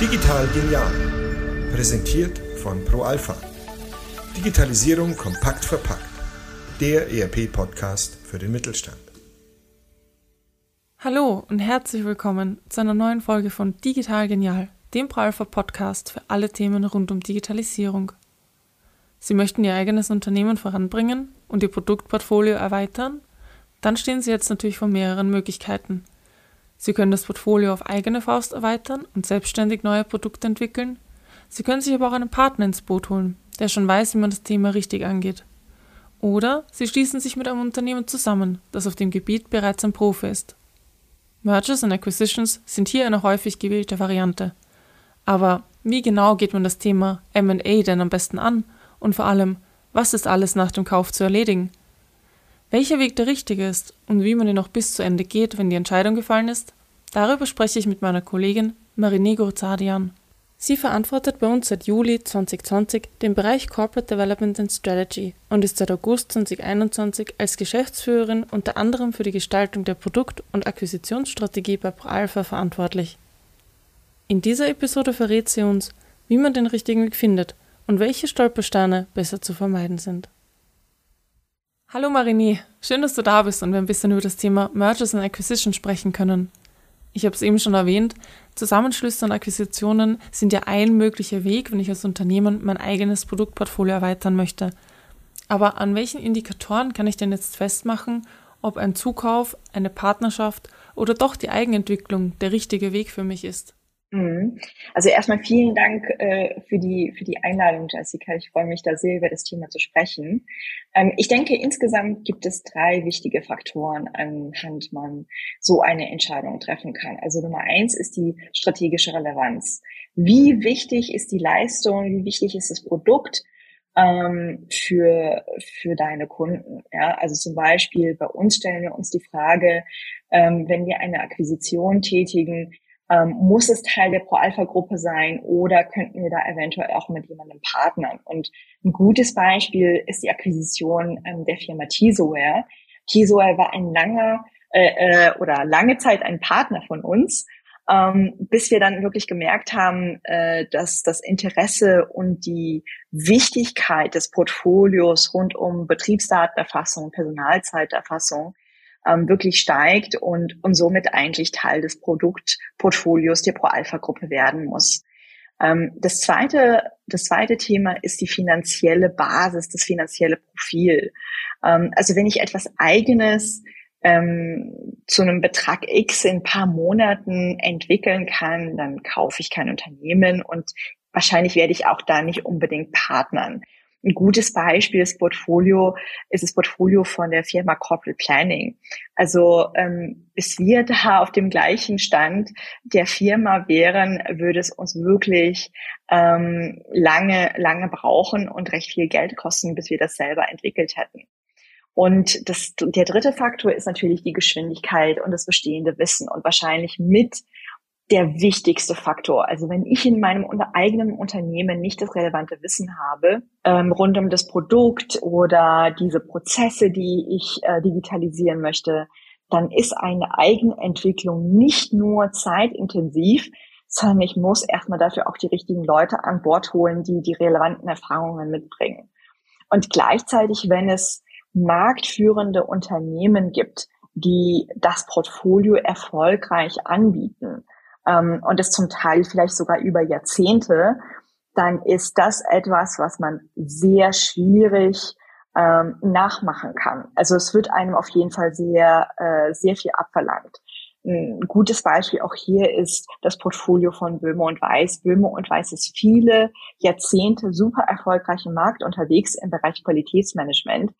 Digital genial. Präsentiert von ProAlpha. Digitalisierung kompakt verpackt. Der ERP-Podcast für den Mittelstand. Hallo und herzlich willkommen zu einer neuen Folge von Digital Genial, dem ProAlpha Podcast für alle Themen rund um Digitalisierung. Sie möchten Ihr eigenes Unternehmen voranbringen und Ihr Produktportfolio erweitern? Dann stehen Sie jetzt natürlich vor mehreren Möglichkeiten. Sie können das Portfolio auf eigene Faust erweitern und selbstständig neue Produkte entwickeln. Sie können sich aber auch einen Partner ins Boot holen, der schon weiß, wie man das Thema richtig angeht. Oder Sie schließen sich mit einem Unternehmen zusammen, das auf dem Gebiet bereits ein Profi ist. Mergers and Acquisitions sind hier eine häufig gewählte Variante. Aber wie genau geht man das Thema MA denn am besten an? Und vor allem, was ist alles nach dem Kauf zu erledigen? Welcher Weg der richtige ist und wie man ihn auch bis zu Ende geht, wenn die Entscheidung gefallen ist, darüber spreche ich mit meiner Kollegin Marine Gurzadian. Sie verantwortet bei uns seit Juli 2020 den Bereich Corporate Development and Strategy und ist seit August 2021 als Geschäftsführerin unter anderem für die Gestaltung der Produkt- und Akquisitionsstrategie bei ProAlpha verantwortlich. In dieser Episode verrät sie uns, wie man den richtigen Weg findet und welche Stolpersteine besser zu vermeiden sind. Hallo Marini, schön, dass du da bist und wir ein bisschen über das Thema Mergers and Acquisition sprechen können. Ich habe es eben schon erwähnt, Zusammenschlüsse und Akquisitionen sind ja ein möglicher Weg, wenn ich als Unternehmen mein eigenes Produktportfolio erweitern möchte. Aber an welchen Indikatoren kann ich denn jetzt festmachen, ob ein Zukauf, eine Partnerschaft oder doch die Eigenentwicklung der richtige Weg für mich ist? Mhm. Also erstmal vielen Dank äh, für, die, für die Einladung, Jessica. Ich freue mich da sehr, über das Thema zu sprechen. Ähm, ich denke, insgesamt gibt es drei wichtige Faktoren, anhand man so eine Entscheidung treffen kann. Also Nummer eins ist die strategische Relevanz. Wie wichtig ist die Leistung? Wie wichtig ist das Produkt? ähm, für, für deine Kunden. Ja, also zum Beispiel bei uns stellen wir uns die Frage, ähm, wenn wir eine Akquisition tätigen, ähm, muss es Teil der Pro-Alpha-Gruppe sein oder könnten wir da eventuell auch mit jemandem partnern? Und ein gutes Beispiel ist die Akquisition ähm, der Firma Tesoware. Tesoware war ein langer äh, äh, oder lange Zeit ein Partner von uns, ähm, bis wir dann wirklich gemerkt haben, äh, dass das Interesse und die Wichtigkeit des Portfolios rund um Betriebsdatenerfassung, Personalzeiterfassung ähm, wirklich steigt und, und somit eigentlich Teil des Produktportfolios der Pro-Alpha-Gruppe werden muss. Ähm, das zweite, das zweite Thema ist die finanzielle Basis, das finanzielle Profil. Ähm, also wenn ich etwas eigenes ähm, zu einem Betrag X in ein paar Monaten entwickeln kann, dann kaufe ich kein Unternehmen und wahrscheinlich werde ich auch da nicht unbedingt partnern. Ein gutes Beispiel ist Portfolio, ist das Portfolio von der Firma Corporate Planning. Also ähm, bis wir da auf dem gleichen Stand der Firma wären, würde es uns wirklich ähm, lange, lange brauchen und recht viel Geld kosten, bis wir das selber entwickelt hätten. Und das, der dritte Faktor ist natürlich die Geschwindigkeit und das bestehende Wissen und wahrscheinlich mit der wichtigste Faktor. Also wenn ich in meinem eigenen Unternehmen nicht das relevante Wissen habe ähm, rund um das Produkt oder diese Prozesse, die ich äh, digitalisieren möchte, dann ist eine Eigenentwicklung nicht nur zeitintensiv, sondern ich muss erstmal dafür auch die richtigen Leute an Bord holen, die die relevanten Erfahrungen mitbringen. Und gleichzeitig, wenn es marktführende Unternehmen gibt, die das Portfolio erfolgreich anbieten, ähm, und es zum Teil vielleicht sogar über Jahrzehnte, dann ist das etwas, was man sehr schwierig ähm, nachmachen kann. Also es wird einem auf jeden Fall sehr, äh, sehr viel abverlangt. Ein gutes Beispiel auch hier ist das Portfolio von Böhme und Weiß. Böhme und Weiß ist viele Jahrzehnte super erfolgreich im Markt unterwegs im Bereich Qualitätsmanagement.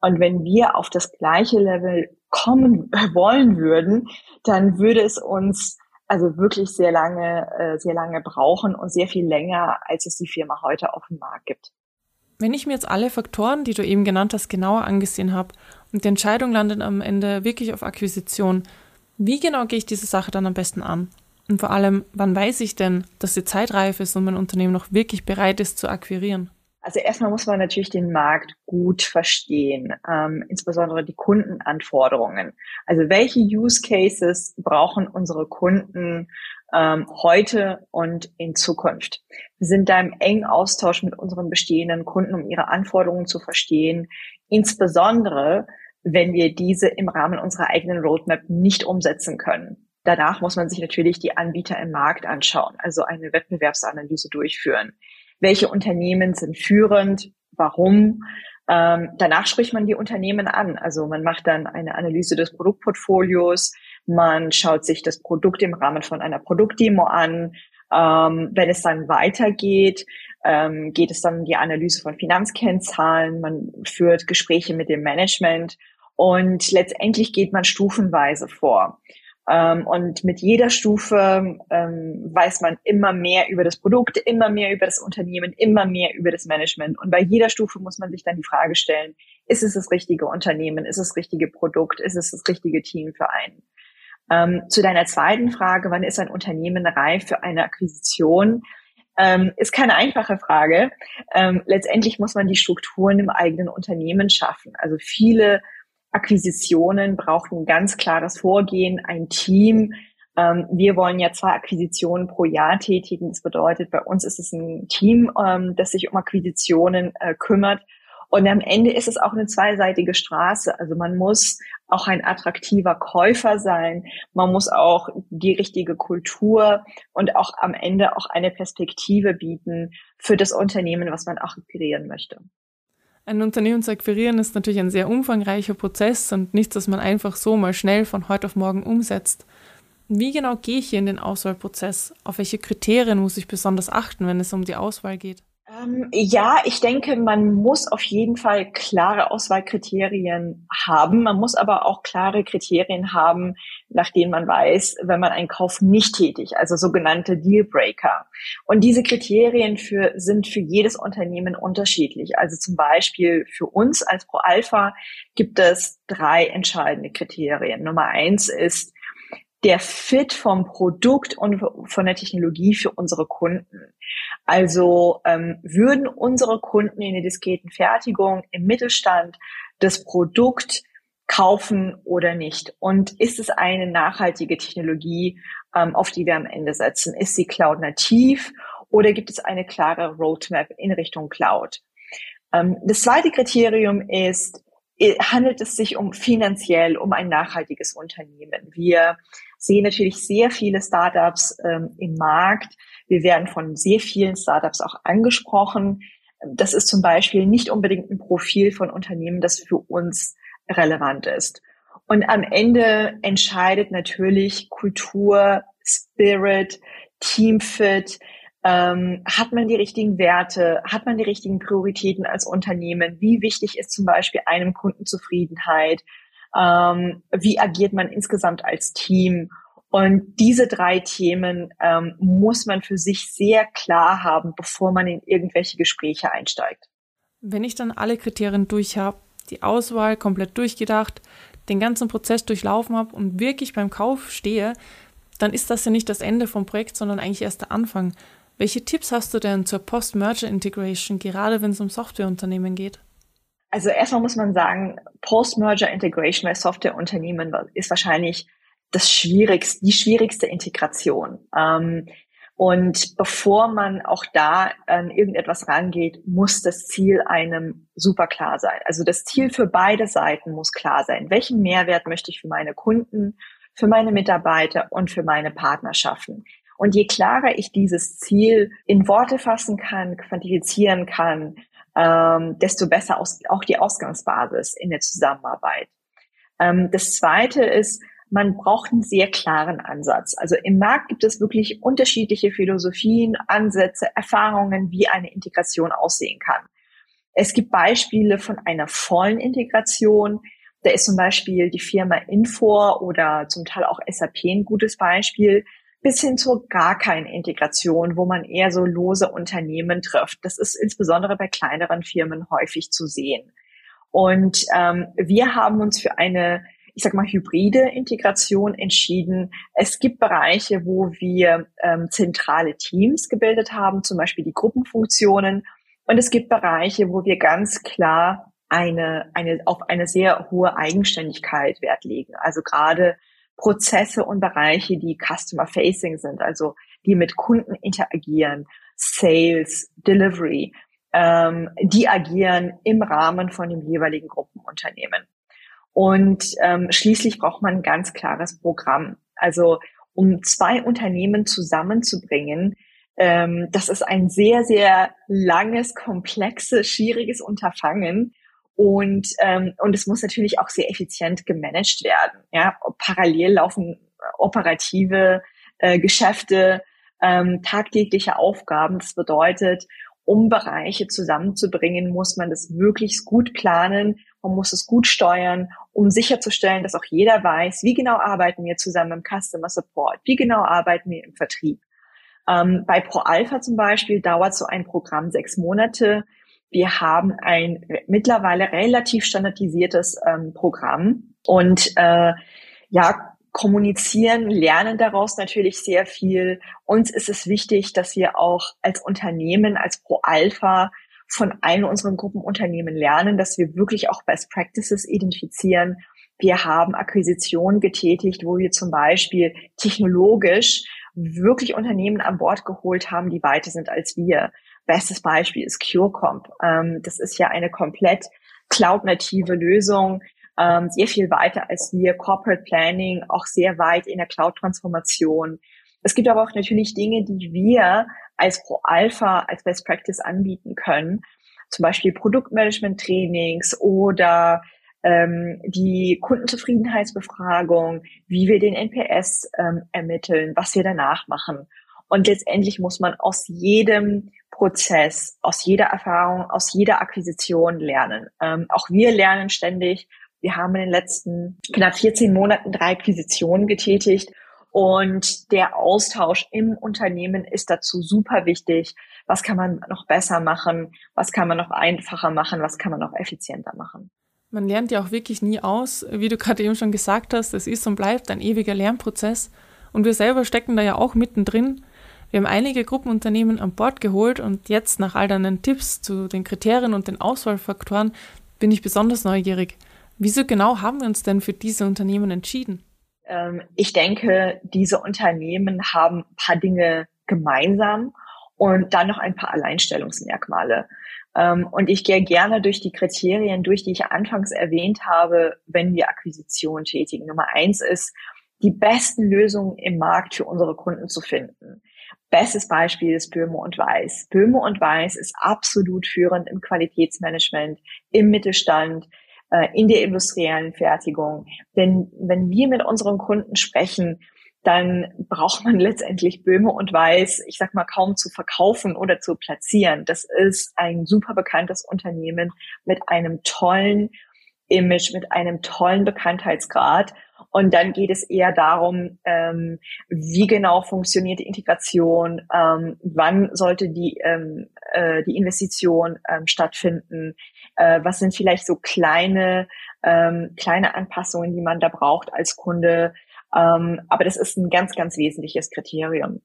Und wenn wir auf das gleiche Level kommen wollen würden, dann würde es uns also wirklich sehr lange, äh, sehr lange brauchen und sehr viel länger, als es die Firma heute auf dem Markt gibt. Wenn ich mir jetzt alle Faktoren, die du eben genannt hast, genauer angesehen habe und die Entscheidung landet am Ende wirklich auf Akquisition, wie genau gehe ich diese Sache dann am besten an? Und vor allem, wann weiß ich denn, dass die Zeit reif ist und mein Unternehmen noch wirklich bereit ist zu akquirieren? Also erstmal muss man natürlich den Markt gut verstehen, ähm, insbesondere die Kundenanforderungen. Also welche Use Cases brauchen unsere Kunden ähm, heute und in Zukunft? Wir sind da im engen Austausch mit unseren bestehenden Kunden, um ihre Anforderungen zu verstehen, insbesondere wenn wir diese im Rahmen unserer eigenen Roadmap nicht umsetzen können. Danach muss man sich natürlich die Anbieter im Markt anschauen, also eine Wettbewerbsanalyse durchführen welche Unternehmen sind führend, warum. Ähm, danach spricht man die Unternehmen an. Also man macht dann eine Analyse des Produktportfolios, man schaut sich das Produkt im Rahmen von einer Produktdemo an. Ähm, wenn es dann weitergeht, ähm, geht es dann die Analyse von Finanzkennzahlen, man führt Gespräche mit dem Management und letztendlich geht man stufenweise vor. Ähm, und mit jeder Stufe ähm, weiß man immer mehr über das Produkt, immer mehr über das Unternehmen, immer mehr über das Management. Und bei jeder Stufe muss man sich dann die Frage stellen, ist es das richtige Unternehmen, ist es das richtige Produkt, ist es das richtige Team für einen? Ähm, zu deiner zweiten Frage, wann ist ein Unternehmen reif für eine Akquisition? Ähm, ist keine einfache Frage. Ähm, letztendlich muss man die Strukturen im eigenen Unternehmen schaffen. Also viele Akquisitionen braucht ein ganz klares Vorgehen, ein Team. Ähm, wir wollen ja zwei Akquisitionen pro Jahr tätigen. Das bedeutet, bei uns ist es ein Team, ähm, das sich um Akquisitionen äh, kümmert. Und am Ende ist es auch eine zweiseitige Straße. Also man muss auch ein attraktiver Käufer sein. Man muss auch die richtige Kultur und auch am Ende auch eine Perspektive bieten für das Unternehmen, was man auch akquirieren möchte. Ein Unternehmen zu akquirieren ist natürlich ein sehr umfangreicher Prozess und nichts, das man einfach so mal schnell von heute auf morgen umsetzt. Wie genau gehe ich hier in den Auswahlprozess? Auf welche Kriterien muss ich besonders achten, wenn es um die Auswahl geht? Ähm, ja, ich denke, man muss auf jeden Fall klare Auswahlkriterien haben. Man muss aber auch klare Kriterien haben, nach denen man weiß, wenn man einen Kauf nicht tätigt, also sogenannte Dealbreaker. Und diese Kriterien für, sind für jedes Unternehmen unterschiedlich. Also zum Beispiel für uns als Pro Alpha gibt es drei entscheidende Kriterien. Nummer eins ist, der Fit vom Produkt und von der Technologie für unsere Kunden. Also ähm, würden unsere Kunden in der diskreten Fertigung im Mittelstand das Produkt kaufen oder nicht? Und ist es eine nachhaltige Technologie, ähm, auf die wir am Ende setzen? Ist sie Cloud-nativ oder gibt es eine klare Roadmap in Richtung Cloud? Ähm, das zweite Kriterium ist, handelt es sich um finanziell um ein nachhaltiges Unternehmen. Wir sehen natürlich sehr viele Startups ähm, im Markt. Wir werden von sehr vielen Startups auch angesprochen. Das ist zum Beispiel nicht unbedingt ein Profil von Unternehmen, das für uns relevant ist. Und am Ende entscheidet natürlich Kultur, Spirit, Teamfit, ähm, hat man die richtigen Werte? Hat man die richtigen Prioritäten als Unternehmen? Wie wichtig ist zum Beispiel einem Kundenzufriedenheit? Ähm, wie agiert man insgesamt als Team? Und diese drei Themen ähm, muss man für sich sehr klar haben, bevor man in irgendwelche Gespräche einsteigt. Wenn ich dann alle Kriterien durch habe, die Auswahl komplett durchgedacht, den ganzen Prozess durchlaufen habe und wirklich beim Kauf stehe, dann ist das ja nicht das Ende vom Projekt, sondern eigentlich erst der Anfang. Welche Tipps hast du denn zur Post-Merger-Integration, gerade wenn es um Softwareunternehmen geht? Also erstmal muss man sagen, Post-Merger-Integration bei Softwareunternehmen ist wahrscheinlich das schwierigste, die schwierigste Integration. Ähm, und bevor man auch da an irgendetwas rangeht, muss das Ziel einem super klar sein. Also das Ziel für beide Seiten muss klar sein. Welchen Mehrwert möchte ich für meine Kunden, für meine Mitarbeiter und für meine Partner schaffen? Und je klarer ich dieses Ziel in Worte fassen kann, quantifizieren kann, ähm, desto besser aus, auch die Ausgangsbasis in der Zusammenarbeit. Ähm, das Zweite ist, man braucht einen sehr klaren Ansatz. Also im Markt gibt es wirklich unterschiedliche Philosophien, Ansätze, Erfahrungen, wie eine Integration aussehen kann. Es gibt Beispiele von einer vollen Integration. Da ist zum Beispiel die Firma Infor oder zum Teil auch SAP ein gutes Beispiel bis hin zur gar keine Integration, wo man eher so lose Unternehmen trifft. Das ist insbesondere bei kleineren Firmen häufig zu sehen. Und ähm, wir haben uns für eine, ich sag mal, hybride Integration entschieden. Es gibt Bereiche, wo wir ähm, zentrale Teams gebildet haben, zum Beispiel die Gruppenfunktionen. Und es gibt Bereiche, wo wir ganz klar eine, eine, auf eine sehr hohe Eigenständigkeit Wert legen. Also gerade Prozesse und Bereiche, die Customer Facing sind, also die mit Kunden interagieren, Sales, Delivery, ähm, die agieren im Rahmen von dem jeweiligen Gruppenunternehmen. Und ähm, schließlich braucht man ein ganz klares Programm. Also um zwei Unternehmen zusammenzubringen, ähm, das ist ein sehr, sehr langes, komplexes, schwieriges Unterfangen. Und, ähm, und es muss natürlich auch sehr effizient gemanagt werden. Ja? Parallel laufen operative äh, Geschäfte, ähm, tagtägliche Aufgaben. Das bedeutet, um Bereiche zusammenzubringen, muss man das wirklich gut planen, man muss es gut steuern, um sicherzustellen, dass auch jeder weiß, wie genau arbeiten wir zusammen im Customer Support, wie genau arbeiten wir im Vertrieb. Ähm, bei ProAlpha zum Beispiel dauert so ein Programm sechs Monate. Wir haben ein mittlerweile relativ standardisiertes ähm, Programm und äh, ja, kommunizieren, lernen daraus natürlich sehr viel. Uns ist es wichtig, dass wir auch als Unternehmen, als Pro Alpha von allen unseren Gruppenunternehmen lernen, dass wir wirklich auch Best Practices identifizieren. Wir haben Akquisitionen getätigt, wo wir zum Beispiel technologisch wirklich Unternehmen an Bord geholt haben, die weiter sind als wir. Bestes Beispiel ist CureComp. Ähm, das ist ja eine komplett cloud-native Lösung, ähm, sehr viel weiter als wir. Corporate Planning auch sehr weit in der Cloud-Transformation. Es gibt aber auch natürlich Dinge, die wir als Pro Alpha, als Best Practice anbieten können. Zum Beispiel Produktmanagement-Trainings oder ähm, die Kundenzufriedenheitsbefragung, wie wir den NPS ähm, ermitteln, was wir danach machen. Und letztendlich muss man aus jedem Prozess, aus jeder Erfahrung, aus jeder Akquisition lernen. Ähm, auch wir lernen ständig wir haben in den letzten knapp 14 Monaten drei Akquisitionen getätigt und der Austausch im Unternehmen ist dazu super wichtig. Was kann man noch besser machen? Was kann man noch einfacher machen? Was kann man noch effizienter machen? Man lernt ja auch wirklich nie aus. Wie du gerade eben schon gesagt hast, es ist und bleibt ein ewiger Lernprozess. Und wir selber stecken da ja auch mittendrin. Wir haben einige Gruppenunternehmen an Bord geholt und jetzt nach all deinen Tipps zu den Kriterien und den Auswahlfaktoren bin ich besonders neugierig. Wieso genau haben wir uns denn für diese Unternehmen entschieden? Ähm, ich denke, diese Unternehmen haben ein paar Dinge gemeinsam und dann noch ein paar Alleinstellungsmerkmale. Ähm, und ich gehe gerne durch die Kriterien durch, die ich anfangs erwähnt habe, wenn wir Akquisition tätigen. Nummer eins ist, die besten Lösungen im Markt für unsere Kunden zu finden. Bestes Beispiel ist Böhme und Weiß. Böhme und Weiß ist absolut führend im Qualitätsmanagement, im Mittelstand, äh, in der industriellen Fertigung. Denn wenn wir mit unseren Kunden sprechen, dann braucht man letztendlich Böhme und Weiß, ich sag mal, kaum zu verkaufen oder zu platzieren. Das ist ein super bekanntes Unternehmen mit einem tollen Image, mit einem tollen Bekanntheitsgrad. Und dann geht es eher darum, ähm, wie genau funktioniert die Integration, ähm, wann sollte die, ähm, äh, die Investition ähm, stattfinden, äh, was sind vielleicht so kleine, ähm, kleine Anpassungen, die man da braucht als Kunde. Ähm, aber das ist ein ganz, ganz wesentliches Kriterium.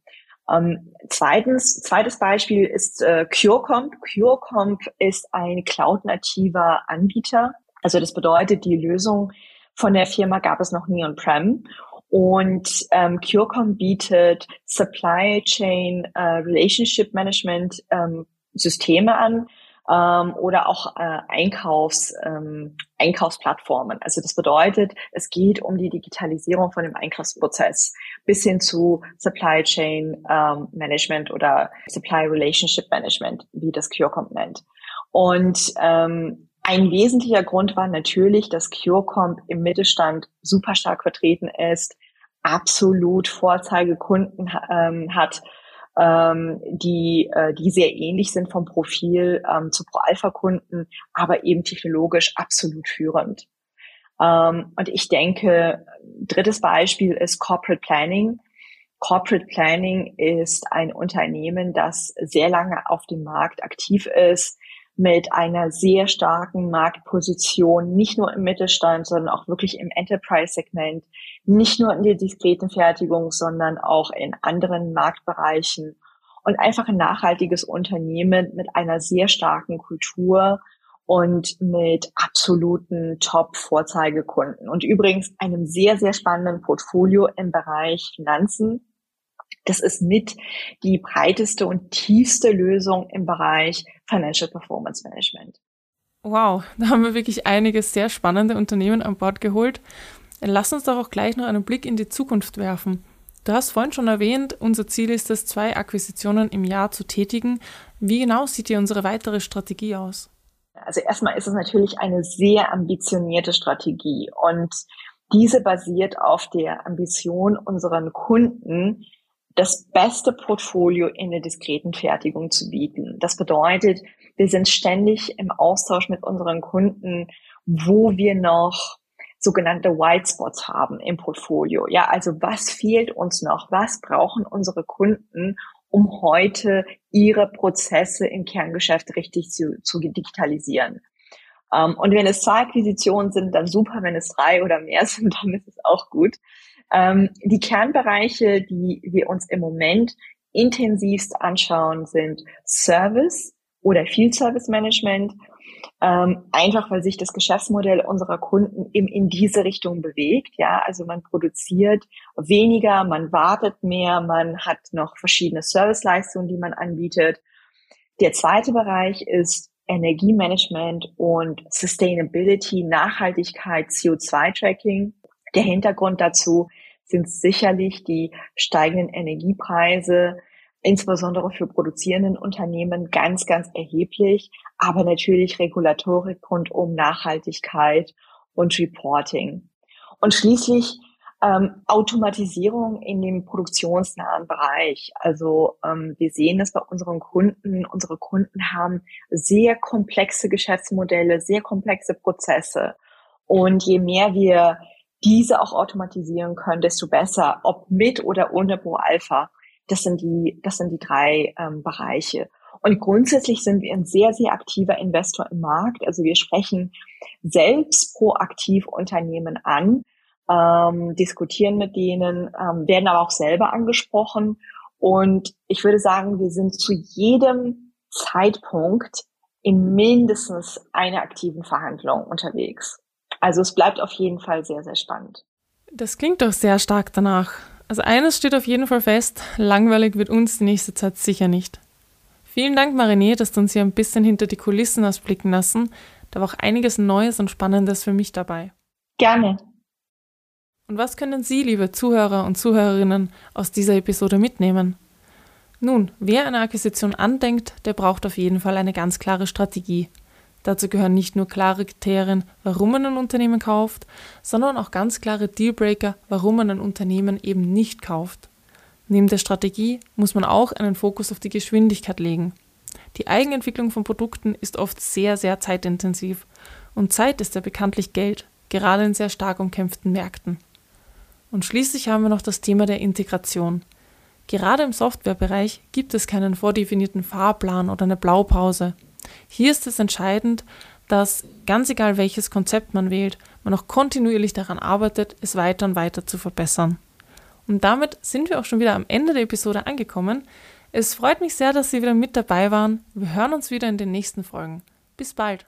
Ähm, zweitens, zweites Beispiel ist äh, CureComp. CureComp ist ein cloud-nativer Anbieter. Also das bedeutet, die Lösung von der Firma gab es noch nie on-prem. Und ähm, CureComp bietet Supply Chain äh, Relationship Management ähm, Systeme an, ähm, oder auch äh, Einkaufs, ähm, Einkaufsplattformen. Also das bedeutet, es geht um die Digitalisierung von dem Einkaufsprozess bis hin zu Supply Chain ähm, Management oder Supply Relationship Management, wie das CureComp nennt. Und ähm, ein wesentlicher Grund war natürlich, dass CureComp im Mittelstand super stark vertreten ist, absolut Vorzeigekunden ähm, hat, ähm, die, äh, die sehr ähnlich sind vom Profil ähm, zu Pro-Alpha-Kunden, aber eben technologisch absolut führend. Ähm, und ich denke, drittes Beispiel ist Corporate Planning. Corporate Planning ist ein Unternehmen, das sehr lange auf dem Markt aktiv ist, mit einer sehr starken Marktposition, nicht nur im Mittelstand, sondern auch wirklich im Enterprise-Segment, nicht nur in der diskreten Fertigung, sondern auch in anderen Marktbereichen. und einfach ein nachhaltiges Unternehmen mit einer sehr starken Kultur und mit absoluten Top-Vorzeigekunden und übrigens einem sehr, sehr spannenden Portfolio im Bereich Finanzen. Das ist mit die breiteste und tiefste Lösung im Bereich Financial Performance Management. Wow, da haben wir wirklich einige sehr spannende Unternehmen an Bord geholt. Lass uns doch auch gleich noch einen Blick in die Zukunft werfen. Du hast vorhin schon erwähnt, unser Ziel ist es, zwei Akquisitionen im Jahr zu tätigen. Wie genau sieht hier unsere weitere Strategie aus? Also erstmal ist es natürlich eine sehr ambitionierte Strategie und diese basiert auf der Ambition unseren Kunden, das beste Portfolio in der diskreten Fertigung zu bieten. Das bedeutet, wir sind ständig im Austausch mit unseren Kunden, wo wir noch sogenannte White Spots haben im Portfolio. Ja, also was fehlt uns noch? Was brauchen unsere Kunden, um heute ihre Prozesse im Kerngeschäft richtig zu, zu digitalisieren? Um, ähm, und wenn es zwei Akquisitionen sind, dann super. Wenn es drei oder mehr sind, dann ist es auch gut. Ähm, die Kernbereiche, die wir uns im Moment intensivst anschauen, sind Service oder Field Service Management ähm, einfach weil sich das Geschäftsmodell unserer Kunden eben in diese Richtung bewegt. Ja, also man produziert weniger, man wartet mehr, man hat noch verschiedene Serviceleistungen, die man anbietet. Der zweite Bereich ist Energiemanagement und Sustainability, Nachhaltigkeit, CO2-Tracking. Der Hintergrund dazu sind sicherlich die steigenden Energiepreise, insbesondere für produzierenden Unternehmen ganz, ganz erheblich, aber natürlich Regulatorik rund um Nachhaltigkeit und Reporting. Und schließlich ähm, Automatisierung in dem produktionsnahen Bereich. Also ähm, wir sehen es bei unseren Kunden. Unsere Kunden haben sehr komplexe Geschäftsmodelle, sehr komplexe Prozesse. Und je mehr wir diese auch automatisieren können, desto besser, ob mit oder ohne Pro Alpha. Das sind die, das sind die drei ähm, Bereiche. Und grundsätzlich sind wir ein sehr, sehr aktiver Investor im Markt. Also wir sprechen selbst proaktiv Unternehmen an, ähm, diskutieren mit denen, ähm, werden aber auch selber angesprochen. Und ich würde sagen, wir sind zu jedem Zeitpunkt in mindestens einer aktiven Verhandlung unterwegs. Also es bleibt auf jeden Fall sehr, sehr spannend. Das klingt doch sehr stark danach. Also eines steht auf jeden Fall fest, langweilig wird uns die nächste Zeit sicher nicht. Vielen Dank, Marinee, dass du uns hier ein bisschen hinter die Kulissen ausblicken lassen. Da war auch einiges Neues und Spannendes für mich dabei. Gerne. Und was können Sie, liebe Zuhörer und Zuhörerinnen, aus dieser Episode mitnehmen? Nun, wer eine Akquisition andenkt, der braucht auf jeden Fall eine ganz klare Strategie. Dazu gehören nicht nur klare Kriterien, warum man ein Unternehmen kauft, sondern auch ganz klare Dealbreaker, warum man ein Unternehmen eben nicht kauft. Neben der Strategie muss man auch einen Fokus auf die Geschwindigkeit legen. Die Eigenentwicklung von Produkten ist oft sehr, sehr zeitintensiv und Zeit ist ja bekanntlich Geld, gerade in sehr stark umkämpften Märkten. Und schließlich haben wir noch das Thema der Integration. Gerade im Softwarebereich gibt es keinen vordefinierten Fahrplan oder eine Blaupause. Hier ist es entscheidend, dass ganz egal welches Konzept man wählt, man auch kontinuierlich daran arbeitet, es weiter und weiter zu verbessern. Und damit sind wir auch schon wieder am Ende der Episode angekommen. Es freut mich sehr, dass Sie wieder mit dabei waren. Wir hören uns wieder in den nächsten Folgen. Bis bald.